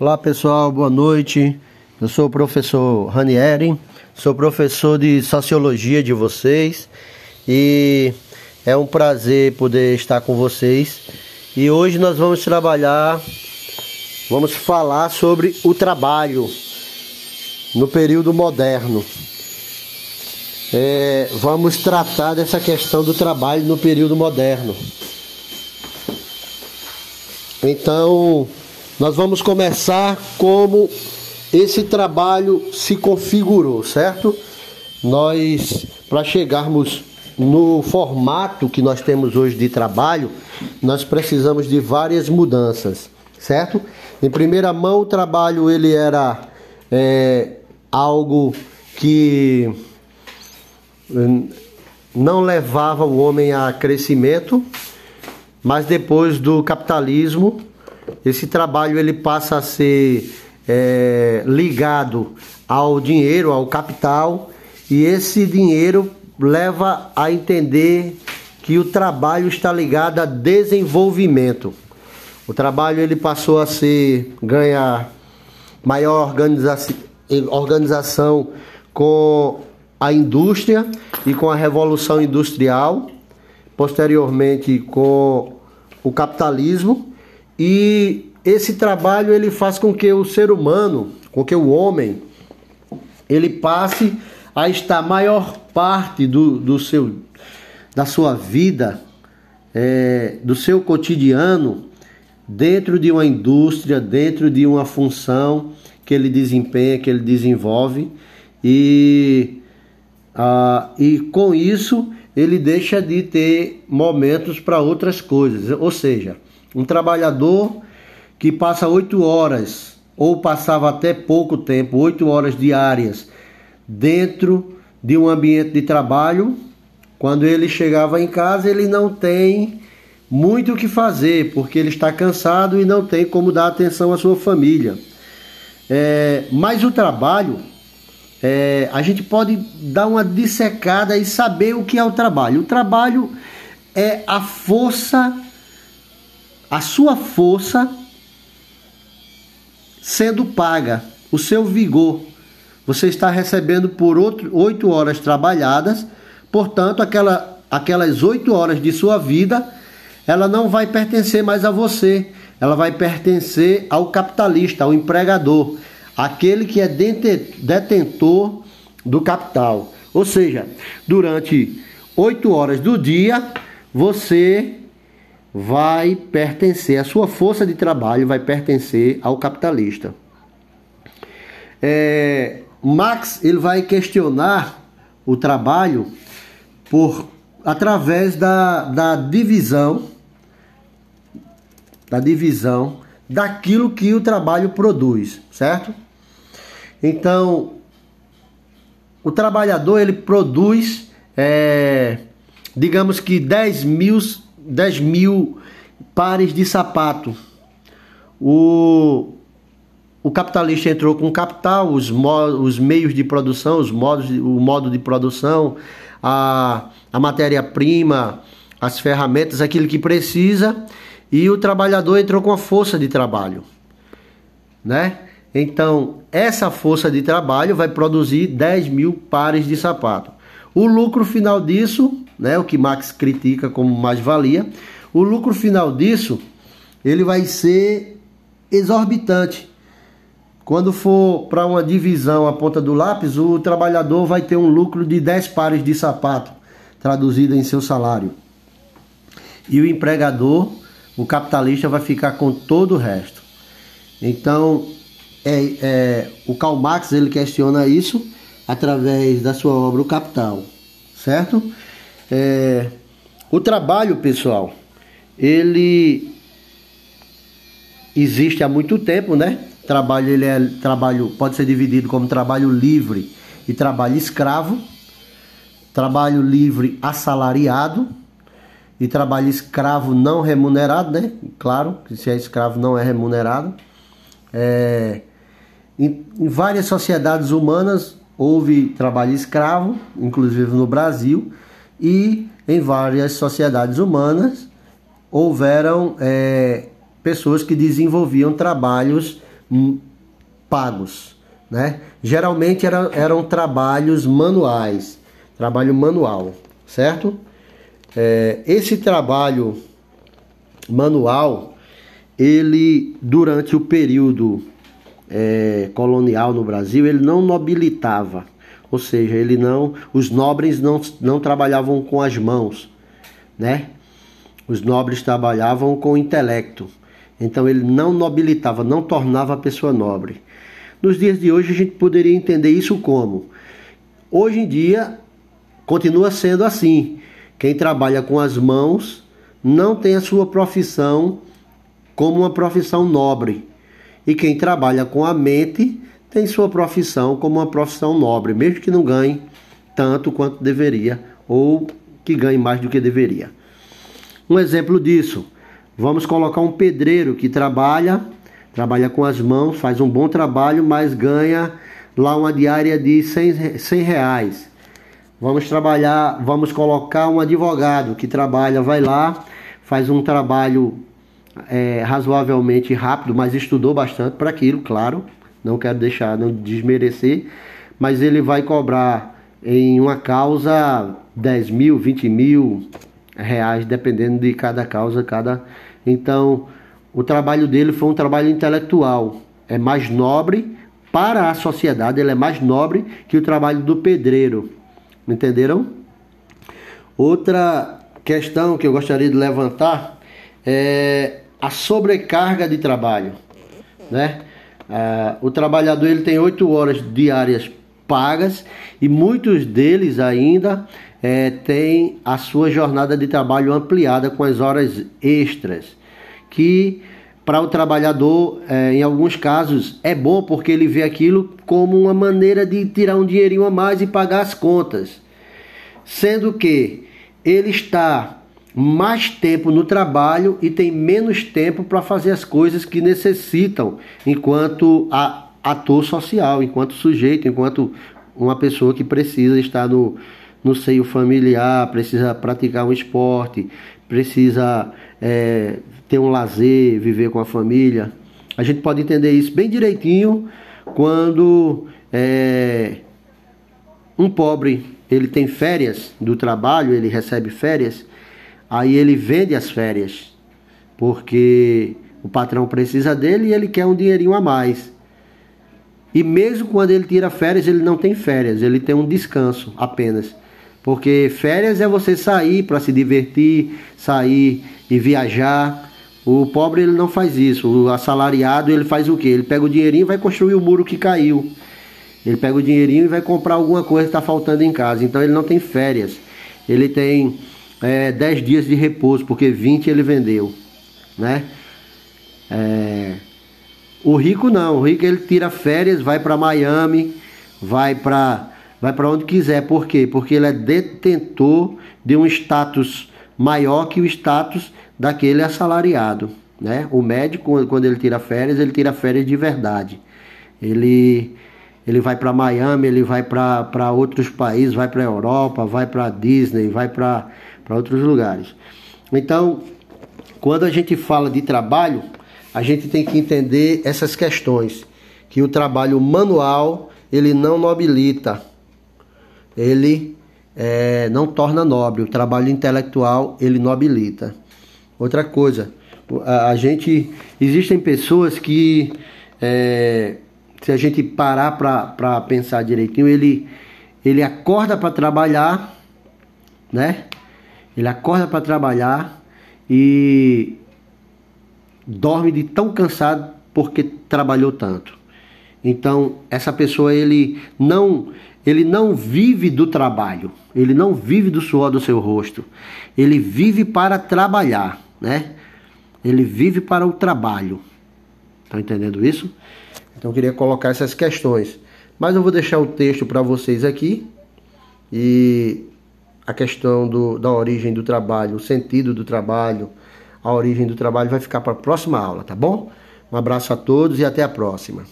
Olá pessoal, boa noite. Eu sou o professor Ranieri, sou professor de sociologia de vocês e é um prazer poder estar com vocês. E hoje nós vamos trabalhar, vamos falar sobre o trabalho no período moderno. É, vamos tratar dessa questão do trabalho no período moderno. Então, nós vamos começar como esse trabalho se configurou, certo? Nós, para chegarmos no formato que nós temos hoje de trabalho, nós precisamos de várias mudanças, certo? Em primeira mão, o trabalho ele era é, algo que hum, não levava o homem a crescimento, mas depois do capitalismo esse trabalho ele passa a ser é, ligado ao dinheiro, ao capital, e esse dinheiro leva a entender que o trabalho está ligado a desenvolvimento. O trabalho ele passou a ser ganhar maior organização, organização com a indústria e com a revolução industrial, posteriormente com o capitalismo e esse trabalho ele faz com que o ser humano, com que o homem, ele passe a estar maior parte do, do seu, da sua vida, é, do seu cotidiano, dentro de uma indústria, dentro de uma função que ele desempenha, que ele desenvolve, e, ah, e com isso ele deixa de ter momentos para outras coisas, ou seja, um trabalhador que passa oito horas, ou passava até pouco tempo, oito horas diárias, dentro de um ambiente de trabalho, quando ele chegava em casa, ele não tem muito o que fazer, porque ele está cansado e não tem como dar atenção à sua família. É, mas o trabalho, é, a gente pode dar uma dissecada e saber o que é o trabalho. O trabalho é a força a sua força sendo paga, o seu vigor. Você está recebendo por oito horas trabalhadas, portanto, aquela, aquelas oito horas de sua vida, ela não vai pertencer mais a você, ela vai pertencer ao capitalista, ao empregador, aquele que é detentor do capital. Ou seja, durante oito horas do dia, você vai pertencer, a sua força de trabalho vai pertencer ao capitalista. É, Marx ele vai questionar o trabalho por através da, da divisão da divisão daquilo que o trabalho produz, certo? Então, o trabalhador ele produz, é, digamos que 10 mil 10 mil pares de sapato. O, o capitalista entrou com capital, os, os meios de produção, os modos, o modo de produção, a, a matéria-prima, as ferramentas, aquilo que precisa, e o trabalhador entrou com a força de trabalho. Né? Então, essa força de trabalho vai produzir 10 mil pares de sapato. O lucro final disso né, o que Marx critica como mais-valia, o lucro final disso ele vai ser exorbitante. Quando for para uma divisão a ponta do lápis, o trabalhador vai ter um lucro de 10 pares de sapato, traduzido em seu salário. E o empregador, o capitalista, vai ficar com todo o resto. Então, é, é, o Karl Marx ele questiona isso através da sua obra O Capital, certo? É, o trabalho, pessoal, ele existe há muito tempo, né? Trabalho ele é trabalho pode ser dividido como trabalho livre e trabalho escravo, trabalho livre assalariado e trabalho escravo não remunerado, né? Claro que se é escravo não é remunerado. É, em, em várias sociedades humanas houve trabalho escravo, inclusive no Brasil e em várias sociedades humanas houveram é, pessoas que desenvolviam trabalhos hum, pagos, né? Geralmente era, eram trabalhos manuais, trabalho manual, certo? É, esse trabalho manual, ele durante o período é, colonial no Brasil, ele não nobilitava, ou seja, ele não, os nobres não, não trabalhavam com as mãos, né? Os nobres trabalhavam com o intelecto. Então ele não nobilitava, não tornava a pessoa nobre. Nos dias de hoje a gente poderia entender isso como? Hoje em dia continua sendo assim. Quem trabalha com as mãos não tem a sua profissão como uma profissão nobre. E quem trabalha com a mente tem sua profissão como uma profissão nobre, mesmo que não ganhe tanto quanto deveria ou que ganhe mais do que deveria. Um exemplo disso, vamos colocar um pedreiro que trabalha, trabalha com as mãos, faz um bom trabalho, mas ganha lá uma diária de 100, 100 reais. Vamos trabalhar, vamos colocar um advogado que trabalha, vai lá, faz um trabalho é, razoavelmente rápido, mas estudou bastante para aquilo, claro. Não quero deixar, não desmerecer, mas ele vai cobrar em uma causa 10 mil, 20 mil, reais, dependendo de cada causa, cada. Então, o trabalho dele foi um trabalho intelectual, é mais nobre para a sociedade, ele é mais nobre que o trabalho do pedreiro. Entenderam? Outra questão que eu gostaria de levantar é a sobrecarga de trabalho, né? Ah, o trabalhador ele tem oito horas diárias pagas e muitos deles ainda é, tem a sua jornada de trabalho ampliada com as horas extras, que para o trabalhador, é, em alguns casos, é bom porque ele vê aquilo como uma maneira de tirar um dinheirinho a mais e pagar as contas. Sendo que ele está mais tempo no trabalho e tem menos tempo para fazer as coisas que necessitam enquanto ator social, enquanto sujeito, enquanto uma pessoa que precisa estar no, no seio familiar, precisa praticar um esporte, precisa é, ter um lazer, viver com a família. A gente pode entender isso bem direitinho quando é, um pobre ele tem férias do trabalho, ele recebe férias, aí ele vende as férias, porque o patrão precisa dele e ele quer um dinheirinho a mais. E mesmo quando ele tira férias, ele não tem férias, ele tem um descanso apenas. Porque férias é você sair para se divertir, sair e viajar. O pobre ele não faz isso. O assalariado ele faz o quê? Ele pega o dinheirinho e vai construir o muro que caiu. Ele pega o dinheirinho e vai comprar alguma coisa que está faltando em casa. Então ele não tem férias. Ele tem é, 10 dias de repouso, porque 20 ele vendeu. Né? É... O rico não. O rico ele tira férias, vai para Miami, vai para vai para onde quiser. Por quê? Porque ele é detentor de um status maior que o status daquele assalariado. Né? O médico, quando ele tira férias, ele tira férias de verdade. Ele, ele vai para Miami, ele vai para outros países, vai para Europa, vai para Disney, vai para outros lugares. Então, quando a gente fala de trabalho, a gente tem que entender essas questões. Que o trabalho manual, ele não nobilita ele é, não torna nobre, o trabalho intelectual ele nobilita. Outra coisa, a, a gente existem pessoas que é, se a gente parar para pensar direitinho, ele ele acorda para trabalhar, né? Ele acorda para trabalhar e dorme de tão cansado porque trabalhou tanto. Então, essa pessoa ele não ele não vive do trabalho, ele não vive do suor do seu rosto. Ele vive para trabalhar, né? Ele vive para o trabalho. Estão entendendo isso? Então eu queria colocar essas questões. Mas eu vou deixar o texto para vocês aqui. E a questão do, da origem do trabalho, o sentido do trabalho, a origem do trabalho vai ficar para a próxima aula, tá bom? Um abraço a todos e até a próxima.